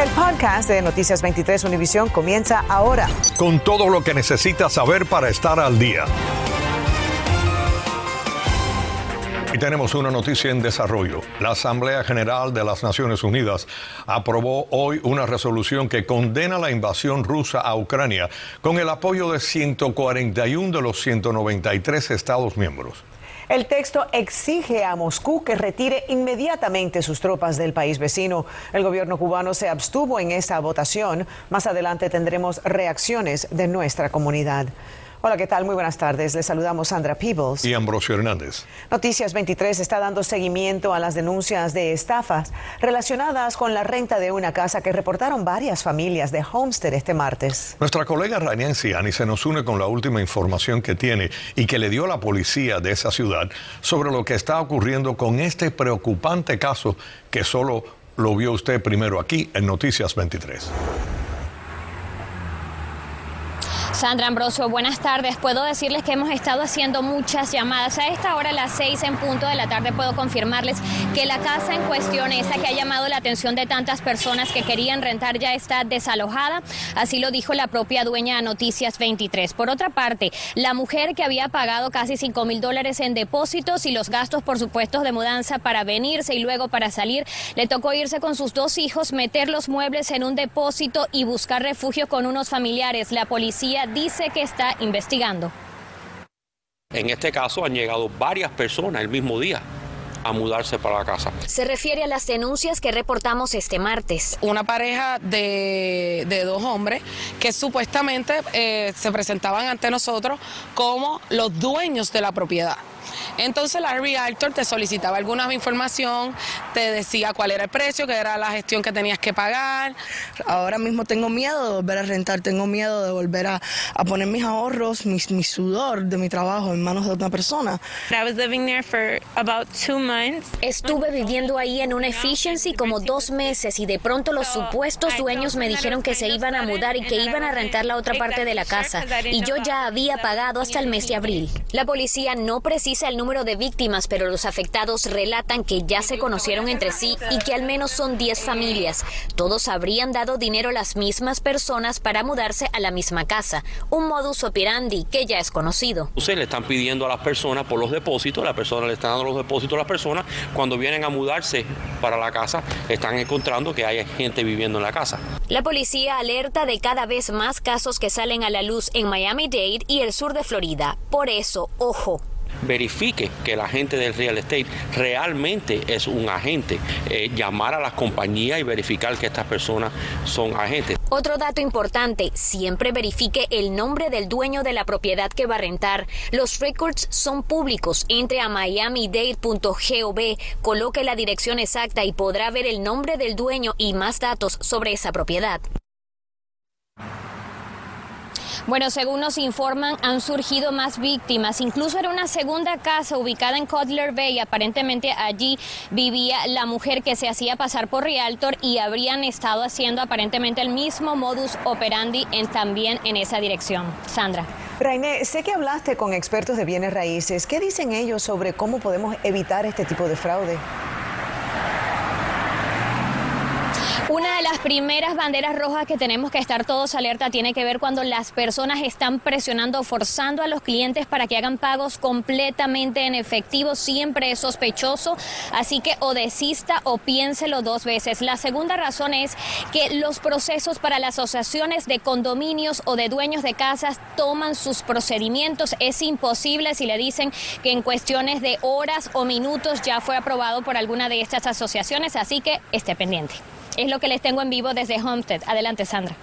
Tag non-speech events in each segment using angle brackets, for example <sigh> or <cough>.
El podcast de Noticias 23 Univisión comienza ahora. Con todo lo que necesitas saber para estar al día. Y tenemos una noticia en desarrollo. La Asamblea General de las Naciones Unidas aprobó hoy una resolución que condena la invasión rusa a Ucrania con el apoyo de 141 de los 193 Estados miembros. El texto exige a Moscú que retire inmediatamente sus tropas del país vecino. El gobierno cubano se abstuvo en esta votación. Más adelante tendremos reacciones de nuestra comunidad. Hola, ¿qué tal? Muy buenas tardes. Les saludamos Sandra Peebles. Y Ambrosio Hernández. Noticias 23 está dando seguimiento a las denuncias de estafas relacionadas con la renta de una casa que reportaron varias familias de Homestead este martes. Nuestra colega Rania Anciani se nos une con la última información que tiene y que le dio la policía de esa ciudad sobre lo que está ocurriendo con este preocupante caso que solo lo vio usted primero aquí en Noticias 23. Sandra Ambrosio, buenas tardes. Puedo decirles que hemos estado haciendo muchas llamadas. A esta hora, a las seis en punto de la tarde, puedo confirmarles que la casa en cuestión, esa que ha llamado la atención de tantas personas que querían rentar, ya está desalojada. Así lo dijo la propia dueña de Noticias 23. Por otra parte, la mujer que había pagado casi 5 mil dólares en depósitos y los gastos, por supuesto, de mudanza para venirse y luego para salir, le tocó irse con sus dos hijos, meter los muebles en un depósito y buscar refugio con unos familiares. La policía dice que está investigando. En este caso han llegado varias personas el mismo día a mudarse para la casa. Se refiere a las denuncias que reportamos este martes. Una pareja de, dos hombres que supuestamente eh, se presentaban ante nosotros como los dueños de la propiedad. Entonces la Realtor te solicitaba alguna información, te decía cuál era el precio, qué era la gestión que tenías que pagar. Ahora mismo tengo miedo de volver a rentar, tengo miedo de volver a, poner mis ahorros, mi, mi, sudor de mi trabajo en manos de otra persona. Estuve viviendo ahí en una efficiency como dos meses y de pronto los supuestos dueños me dijeron que se iban a mudar y que iban a rentar la otra parte de la casa y yo ya había pagado hasta el mes de abril. La policía no precisa el número de víctimas, pero los afectados relatan que ya se conocieron entre sí y que al menos son 10 familias. Todos habrían dado dinero a las mismas personas para mudarse a la misma casa, un modus operandi que ya es conocido. Ustedes le están pidiendo a las personas por los depósitos, la persona le está dando los depósitos a las personas, cuando vienen a mudarse para la casa, están encontrando que hay gente viviendo en la casa. La policía alerta de cada vez más casos que salen a la luz en Miami-Dade y el sur de Florida. Por eso, ojo, verifique que el agente del real estate realmente es un agente, eh, llamar a las compañías y verificar que estas personas son agentes. Otro dato importante, siempre verifique el nombre del dueño de la propiedad que va a rentar. Los records son públicos. Entre a miamidade.gov, coloque la dirección exacta y podrá ver el nombre del dueño y más datos sobre esa propiedad. Bueno, según nos informan, han surgido más víctimas. Incluso era una segunda casa ubicada en Cutler Bay. Aparentemente allí vivía la mujer que se hacía pasar por Realtor y habrían estado haciendo aparentemente el mismo modus operandi en, también en esa dirección. Sandra. Rainé, sé que hablaste con expertos de bienes raíces. ¿Qué dicen ellos sobre cómo podemos evitar este tipo de fraude? Una de las primeras banderas rojas que tenemos que estar todos alerta tiene que ver cuando las personas están presionando, forzando a los clientes para que hagan pagos completamente en efectivo. Siempre es sospechoso, así que o desista o piénselo dos veces. La segunda razón es que los procesos para las asociaciones de condominios o de dueños de casas toman sus procedimientos. Es imposible si le dicen que en cuestiones de horas o minutos ya fue aprobado por alguna de estas asociaciones, así que esté pendiente. Es lo que les tengo en vivo desde Homestead. Adelante, Sandra.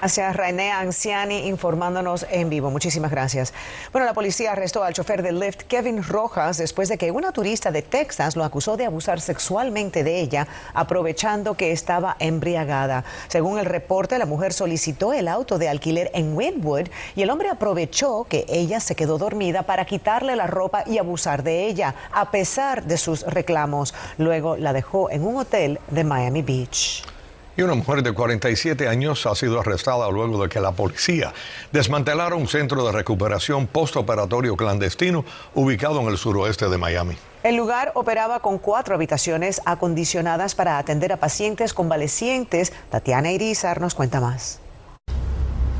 Gracias, René Anciani, informándonos en vivo. Muchísimas gracias. Bueno, la policía arrestó al chofer del Lyft, Kevin Rojas, después de que una turista de Texas lo acusó de abusar sexualmente de ella, aprovechando que estaba embriagada. Según el reporte, la mujer solicitó el auto de alquiler en Wynwood y el hombre aprovechó que ella se quedó dormida para quitarle la ropa y abusar de ella, a pesar de sus reclamos. Luego la dejó en un hotel de Miami Beach. Y una mujer de 47 años ha sido arrestada luego de que la policía desmantelara un centro de recuperación postoperatorio clandestino ubicado en el suroeste de Miami. El lugar operaba con cuatro habitaciones acondicionadas para atender a pacientes convalecientes. Tatiana Irizar nos cuenta más.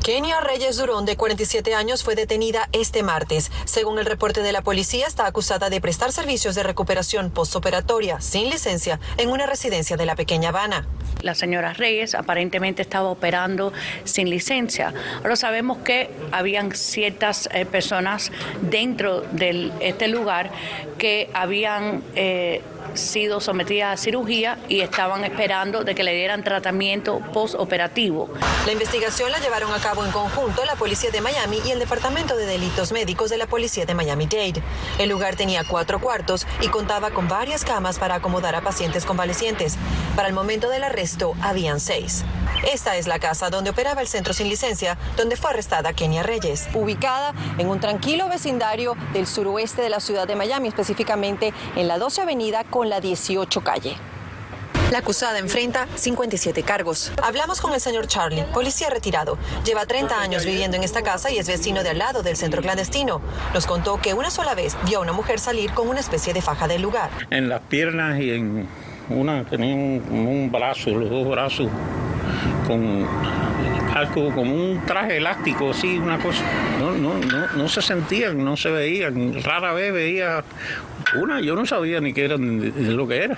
Kenia Reyes Durón, de 47 años, fue detenida este martes. Según el reporte de la policía, está acusada de prestar servicios de recuperación postoperatoria sin licencia en una residencia de la pequeña Habana. La señora Reyes aparentemente estaba operando sin licencia. Ahora sabemos que habían ciertas eh, personas dentro de este lugar que habían eh, sido sometidas a cirugía y estaban esperando de que le dieran tratamiento postoperativo. La investigación la llevaron a cabo en conjunto la Policía de Miami y el Departamento de Delitos Médicos de la Policía de Miami-Dade. El lugar tenía cuatro cuartos y contaba con varias camas para acomodar a pacientes convalecientes. Para el momento del arresto habían seis. Esta es la casa donde operaba el centro sin licencia, donde fue arrestada Kenia Reyes. Ubicada en un tranquilo vecindario del suroeste de la ciudad de Miami, específicamente en la 12 Avenida con la 18 calle. La acusada enfrenta 57 cargos. Hablamos con el señor Charlie, policía retirado. Lleva 30 años viviendo en esta casa y es vecino de al lado del centro clandestino. Nos contó que una sola vez vio a una mujer salir con una especie de faja del lugar. En las piernas y en una tenía un, brazo, los dos brazos con algo como un traje elástico, así, una cosa. No, no, no, no se sentían, no se veían. Rara vez veía una, yo no sabía ni qué era ni lo que era.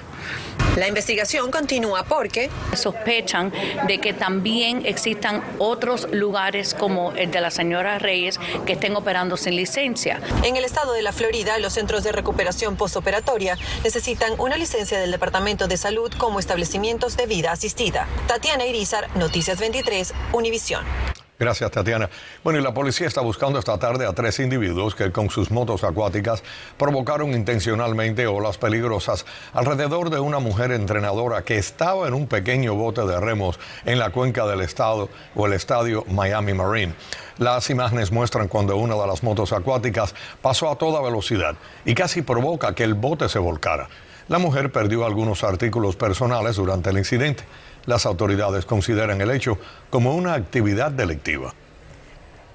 La investigación continúa porque sospechan de que también existan otros lugares como el de la señora Reyes que estén operando sin licencia. En el estado de la Florida, los centros de recuperación postoperatoria necesitan una licencia del Departamento de Salud como establecimientos de vida asistida. Tatiana Irizar, Noticias 23, Gracias, Tatiana. Bueno, y la policía está buscando esta tarde a tres individuos que con sus motos acuáticas provocaron intencionalmente olas peligrosas alrededor de una mujer entrenadora que estaba en un pequeño bote de remos en la cuenca del estado o el estadio Miami Marine. Las imágenes muestran cuando una de las motos acuáticas pasó a toda velocidad y casi provoca que el bote se volcara. La mujer perdió algunos artículos personales durante el incidente. Las autoridades consideran el hecho como una actividad delictiva.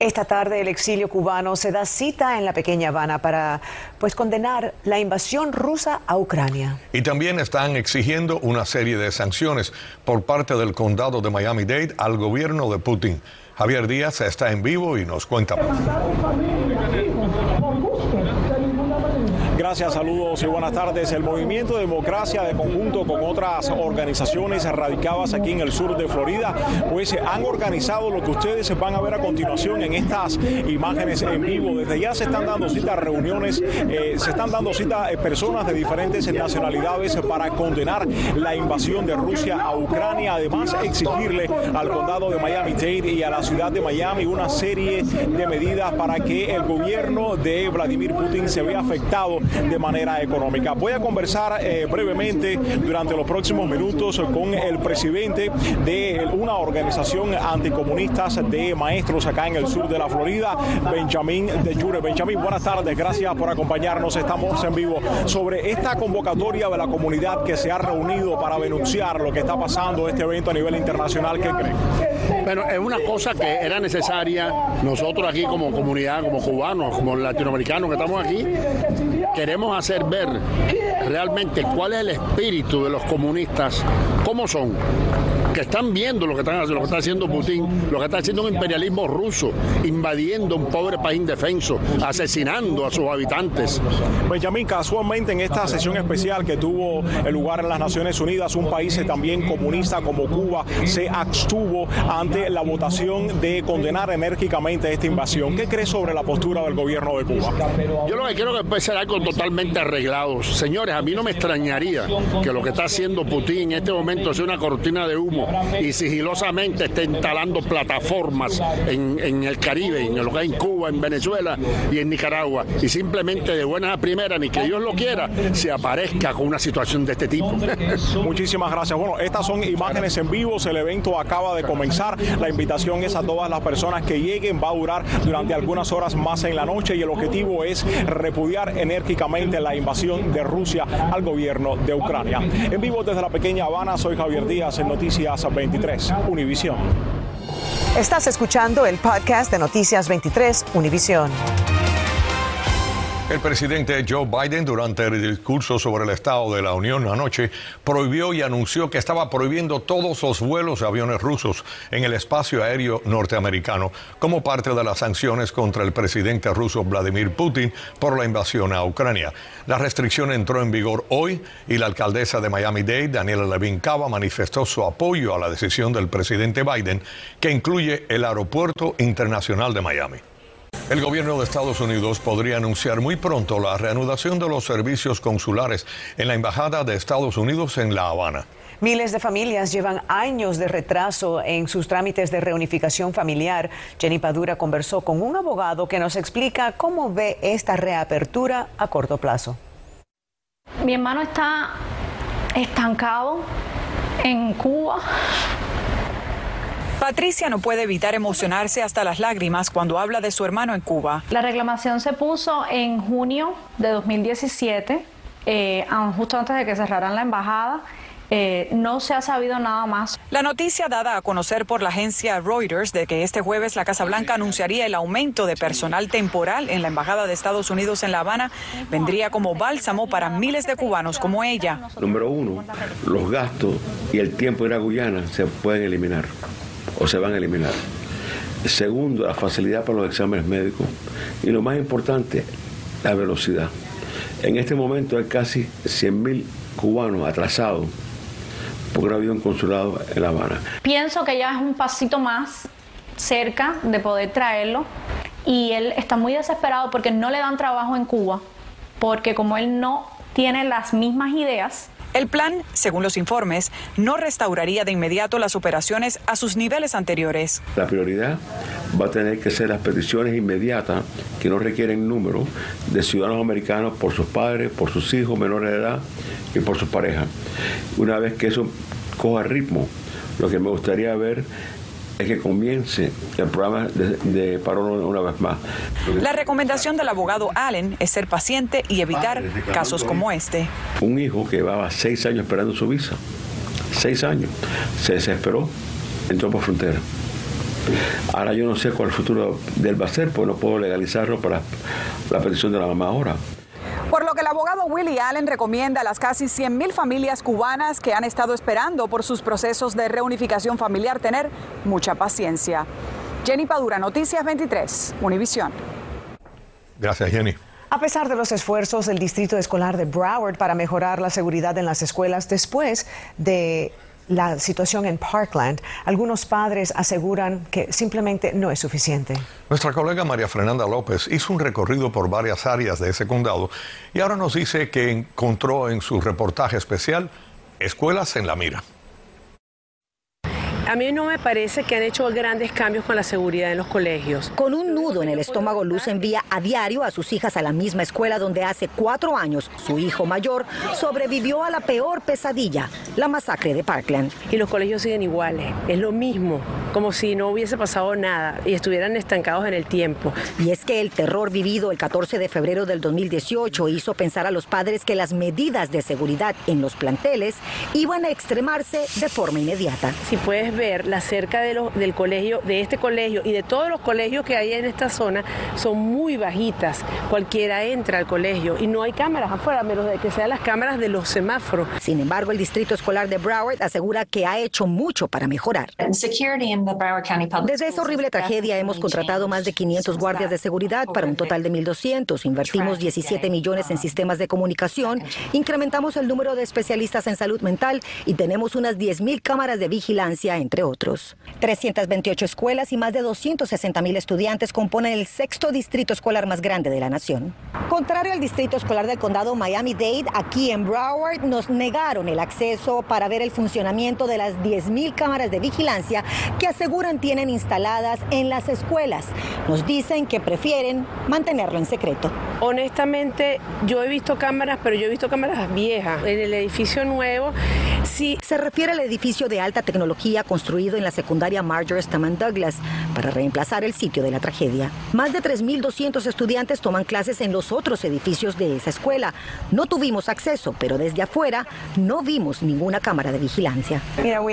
Esta tarde el exilio cubano se da cita en la pequeña Habana para pues condenar la invasión rusa a Ucrania. Y también están exigiendo una serie de sanciones por parte del condado de Miami-Dade al gobierno de Putin. Javier Díaz está en vivo y nos cuenta más. Gracias, saludos y buenas tardes. El Movimiento Democracia de conjunto con otras organizaciones radicadas aquí en el sur de Florida, pues han organizado lo que ustedes van a ver a continuación en estas imágenes en vivo. Desde ya se están dando cita reuniones, eh, se están dando cita eh, personas de diferentes nacionalidades para condenar la invasión de Rusia a Ucrania, además exigirle al condado de Miami-Dade y a la ciudad de Miami una serie de medidas para que el gobierno de Vladimir Putin se vea afectado de manera económica. Voy a conversar eh, brevemente durante los próximos minutos con el presidente de una organización anticomunistas de maestros acá en el sur de la Florida, Benjamín de Jure. Benjamín, buenas tardes, gracias por acompañarnos. Estamos en vivo sobre esta convocatoria de la comunidad que se ha reunido para denunciar lo que está pasando este evento a nivel internacional. ¿Qué creen? Bueno, es una cosa que era necesaria nosotros aquí como comunidad, como cubanos, como latinoamericanos que estamos aquí, queremos hacer ver realmente cuál es el espíritu de los comunistas, cómo son, que están viendo lo que, están, lo que está haciendo Putin, lo que está haciendo un imperialismo ruso, invadiendo un pobre país indefenso, asesinando a sus habitantes. Benjamín, casualmente en esta sesión especial que tuvo el lugar en las Naciones Unidas, un país también comunista como Cuba se abstuvo ante la votación de condenar enérgicamente esta invasión. ¿Qué crees sobre la postura del gobierno de Cuba? Yo lo que quiero que puede ser algo totalmente arreglado. Señores, a mí no me extrañaría que lo que está haciendo Putin en este momento sea una cortina de humo y sigilosamente esté instalando plataformas en, el Caribe, en lo que en Cuba, en Venezuela y en Nicaragua. Y simplemente de buena a primera, ni que Dios lo quiera, se aparezca con una situación de este tipo. <laughs> Muchísimas gracias. Bueno, estas son imágenes en vivo. El evento acaba de comenzar. La invitación es a todas las personas que lleguen. Va a durar durante algunas horas más en la noche y el objetivo es repudiar enérgicamente la invasión de Rusia al gobierno de Ucrania. En vivo desde la pequeña Habana, soy Javier Díaz en Noticias Noticias 23, Univisión. Estás escuchando el podcast de Noticias 23, Univisión. El presidente Joe Biden durante el discurso sobre el Estado de la Unión anoche prohibió y anunció que estaba prohibiendo todos los vuelos de aviones rusos en el espacio aéreo norteamericano como parte de las sanciones contra el presidente ruso Vladimir Putin por la invasión a Ucrania. La restricción entró en vigor hoy y la alcaldesa de Miami-Dade, Daniela Levin Cava, manifestó su apoyo a la decisión del presidente Biden que incluye el Aeropuerto Internacional de Miami. El gobierno de Estados Unidos podría anunciar muy pronto la reanudación de los servicios consulares en la Embajada de Estados Unidos en La Habana. Miles de familias llevan años de retraso en sus trámites de reunificación familiar. Jenny Padura conversó con un abogado que nos explica cómo ve esta reapertura a corto plazo. Mi hermano está estancado en Cuba Patricia no puede evitar emocionarse hasta las lágrimas cuando habla de su hermano en Cuba. La reclamación se puso en junio de 2017, eh, justo antes de que cerraran la embajada. Eh, no se ha sabido nada más. La noticia dada a conocer por la agencia Reuters de que este jueves la Casa Blanca anunciaría el aumento de personal temporal en la Embajada de Estados Unidos en La Habana vendría como bálsamo para miles de cubanos como ella. Número uno, los gastos y el tiempo de la Guyana se pueden eliminar o se van a eliminar. Segundo, la facilidad para los exámenes médicos. Y lo más importante, la velocidad. En este momento hay casi 100.000 cubanos atrasados porque no ha habido un consulado en La Habana. Pienso que ya es un pasito más cerca de poder traerlo y él está muy desesperado porque no le dan trabajo en Cuba, porque como él no tiene las mismas ideas, el plan, según los informes, no restauraría de inmediato las operaciones a sus niveles anteriores. La prioridad va a tener que ser las peticiones inmediatas que no requieren número de ciudadanos americanos por sus padres, por sus hijos menores de edad y por sus parejas. Una vez que eso coja ritmo, lo que me gustaría ver es que comience el programa de, paro una vez más. La recomendación del abogado Allen es ser paciente y evitar casos como este. Un hijo que llevaba seis años esperando su visa, seis años, se desesperó, entró por frontera. Ahora yo no sé cuál el futuro de él va a ser, pues no puedo legalizarlo para la petición de la mamá ahora. Por lo que el abogado Willie Allen recomienda a las casi 100.000 familias cubanas que han estado esperando por sus procesos de reunificación familiar tener mucha paciencia. Jenny Padura, Noticias 23, Univisión. Gracias, Jenny. A pesar de los esfuerzos del Distrito Escolar de Broward para mejorar la seguridad en las escuelas después de la situación en Parkland, algunos padres aseguran que simplemente no es suficiente. Nuestra colega María Fernanda López hizo un recorrido por varias áreas de ese condado y ahora nos dice que encontró en su reportaje especial escuelas en la mira a mí no me parece que han hecho grandes cambios con la seguridad en los colegios. Con un nudo en el estómago, Luz envía a diario a sus hijas a la misma escuela donde hace cuatro años su hijo mayor sobrevivió a la peor pesadilla, la masacre de Parkland. Y los colegios siguen iguales, es lo mismo, como si no hubiese pasado nada y estuvieran estancados en el tiempo. Y es que el terror vivido el 14 de febrero del 2018 hizo pensar a los padres que las medidas de seguridad en los planteles iban a extremarse de forma inmediata. Si puedes ver la cerca de del colegio, de este colegio y de todos los colegios que hay en esta zona son muy bajitas. Cualquiera entra al colegio y no hay cámaras afuera, menos de que sean las cámaras de los semáforos. Sin embargo, el Distrito Escolar de Broward asegura que ha hecho mucho para mejorar. Desde esa horrible tragedia hemos contratado más de 500 guardias de seguridad para un total de 1.200. Invertimos 17 millones en sistemas de comunicación, incrementamos el número de especialistas en salud mental y tenemos unas 10.000 cámaras de vigilancia en entre otros. 328 escuelas y más de 260 mil estudiantes componen el sexto distrito escolar más grande de la nación. Contrario al distrito escolar del condado Miami-Dade, aquí en Broward nos negaron el acceso para ver el funcionamiento de las 10.000 cámaras de vigilancia que aseguran tienen instaladas en las escuelas. Nos dicen que prefieren mantenerlo en secreto. Honestamente, yo he visto cámaras, pero yo he visto cámaras viejas. En el edificio nuevo, sí. Se refiere al edificio de alta tecnología construido en la secundaria Marjorie Stoneman Douglas para reemplazar el sitio de la tragedia. Más de 3.200 estudiantes toman clases en los otros edificios de esa escuela. No tuvimos acceso, pero desde afuera no vimos ninguna cámara de vigilancia. Uh,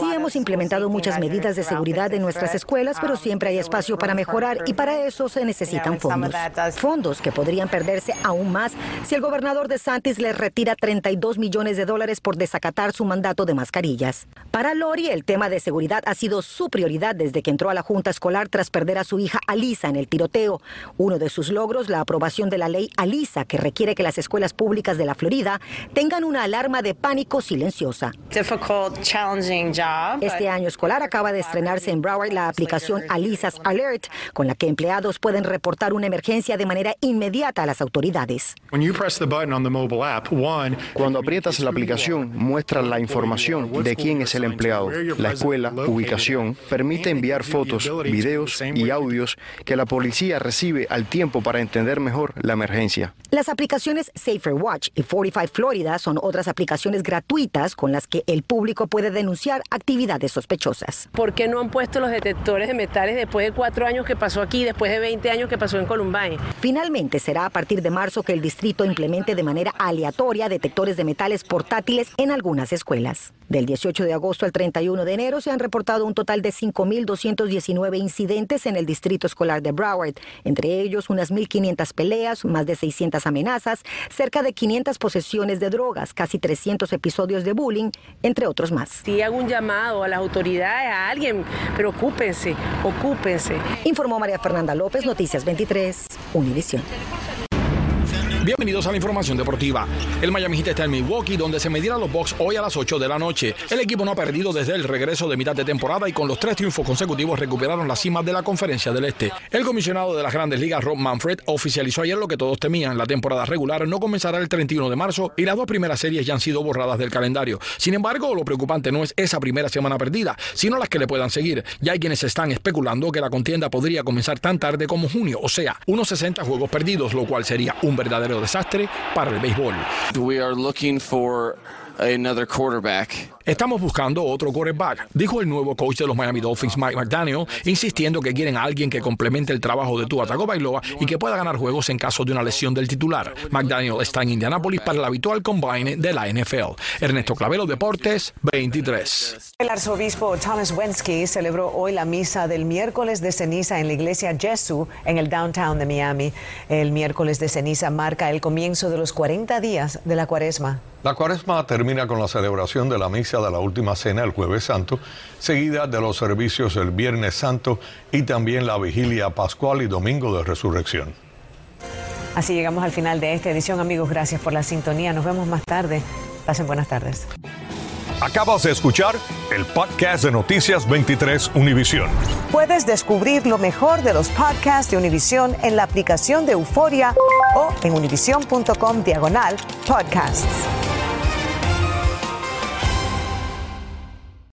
Sí hemos implementado muchas medidas de seguridad en nuestras escuelas, pero siempre hay espacio para mejorar y para eso se necesitan fondos. Fondos que podrían perderse aún más si el gobernador de Santis les retira 32 millones de dólares por desacatar su mandato de mascarillas. Para Lori, el tema de seguridad ha sido su prioridad desde que entró a la Junta Escolar tras perder a su hija Alisa en el tiroteo. Uno de sus logros, la aprobación de la ley Alisa, que requiere que las escuelas públicas de la Florida tengan una alarma de pánico silenciosa. Este año escolar acaba de estrenarse en Broward la aplicación Alisas Alert, con la que empleados pueden reportar una emergencia de manera inmediata a las autoridades. Cuando aprietas la aplicación, muestra la información de quién es el empleado, la escuela, ubicación, permite enviar fotos, videos y audios que la policía recibe al tiempo para entender mejor la emergencia. Las aplicaciones Safer Watch y 45 Florida son otras aplicaciones gratuitas con las que el público puede denunciar actividades sospechosas. ¿Por qué no han puesto los detectores de metales después de cuatro años que pasó aquí, después de 20 años que pasó en Columbine? Finalmente, será a partir de marzo que el distrito implemente de manera aleatoria detectores de metales portátiles en algunas escuelas. Del 18 de agosto al 31 de enero se han reportado un total de 5.219 incidentes en el distrito escolar de Broward, entre ellos unas 1.500 peleas, más de 600 amenazas, cerca de 500 posesiones de drogas, casi 300 episodios de bullying, entre otros más. Si hago un llamado a las autoridades, a alguien, preocúpense, ocúpense. Informó María Fernanda López, Noticias 23, Univisión. Bienvenidos a la información deportiva. El Miami Heat está en Milwaukee, donde se medirán los Bucks hoy a las 8 de la noche. El equipo no ha perdido desde el regreso de mitad de temporada y con los tres triunfos consecutivos recuperaron la cima de la Conferencia del Este. El comisionado de las Grandes Ligas, Rob Manfred, oficializó ayer lo que todos temían. La temporada regular no comenzará el 31 de marzo y las dos primeras series ya han sido borradas del calendario. Sin embargo, lo preocupante no es esa primera semana perdida, sino las que le puedan seguir. Ya hay quienes están especulando que la contienda podría comenzar tan tarde como junio, o sea, unos 60 juegos perdidos, lo cual sería un verdadero desastre para el béisbol. We are looking for another quarterback. Estamos buscando otro quarterback, dijo el nuevo coach de los Miami Dolphins, Mike McDaniel, insistiendo que quieren a alguien que complemente el trabajo de Tua Tagovailoa y que pueda ganar juegos en caso de una lesión del titular. McDaniel está en Indianapolis para el habitual combine de la NFL. Ernesto Clavelo, Deportes 23. El arzobispo Thomas Wensky celebró hoy la misa del miércoles de ceniza en la iglesia Jesu en el downtown de Miami. El miércoles de ceniza marca el comienzo de los 40 días de la cuaresma. La cuaresma termina con la celebración de la misa de la última cena el jueves santo, seguida de los servicios el viernes santo y también la vigilia pascual y domingo de resurrección. Así llegamos al final de esta edición, amigos. Gracias por la sintonía. Nos vemos más tarde. Pasen buenas tardes. Acabas de escuchar el podcast de Noticias 23 Univisión. Puedes descubrir lo mejor de los podcasts de Univisión en la aplicación de Euforia o en univision.com diagonal podcasts.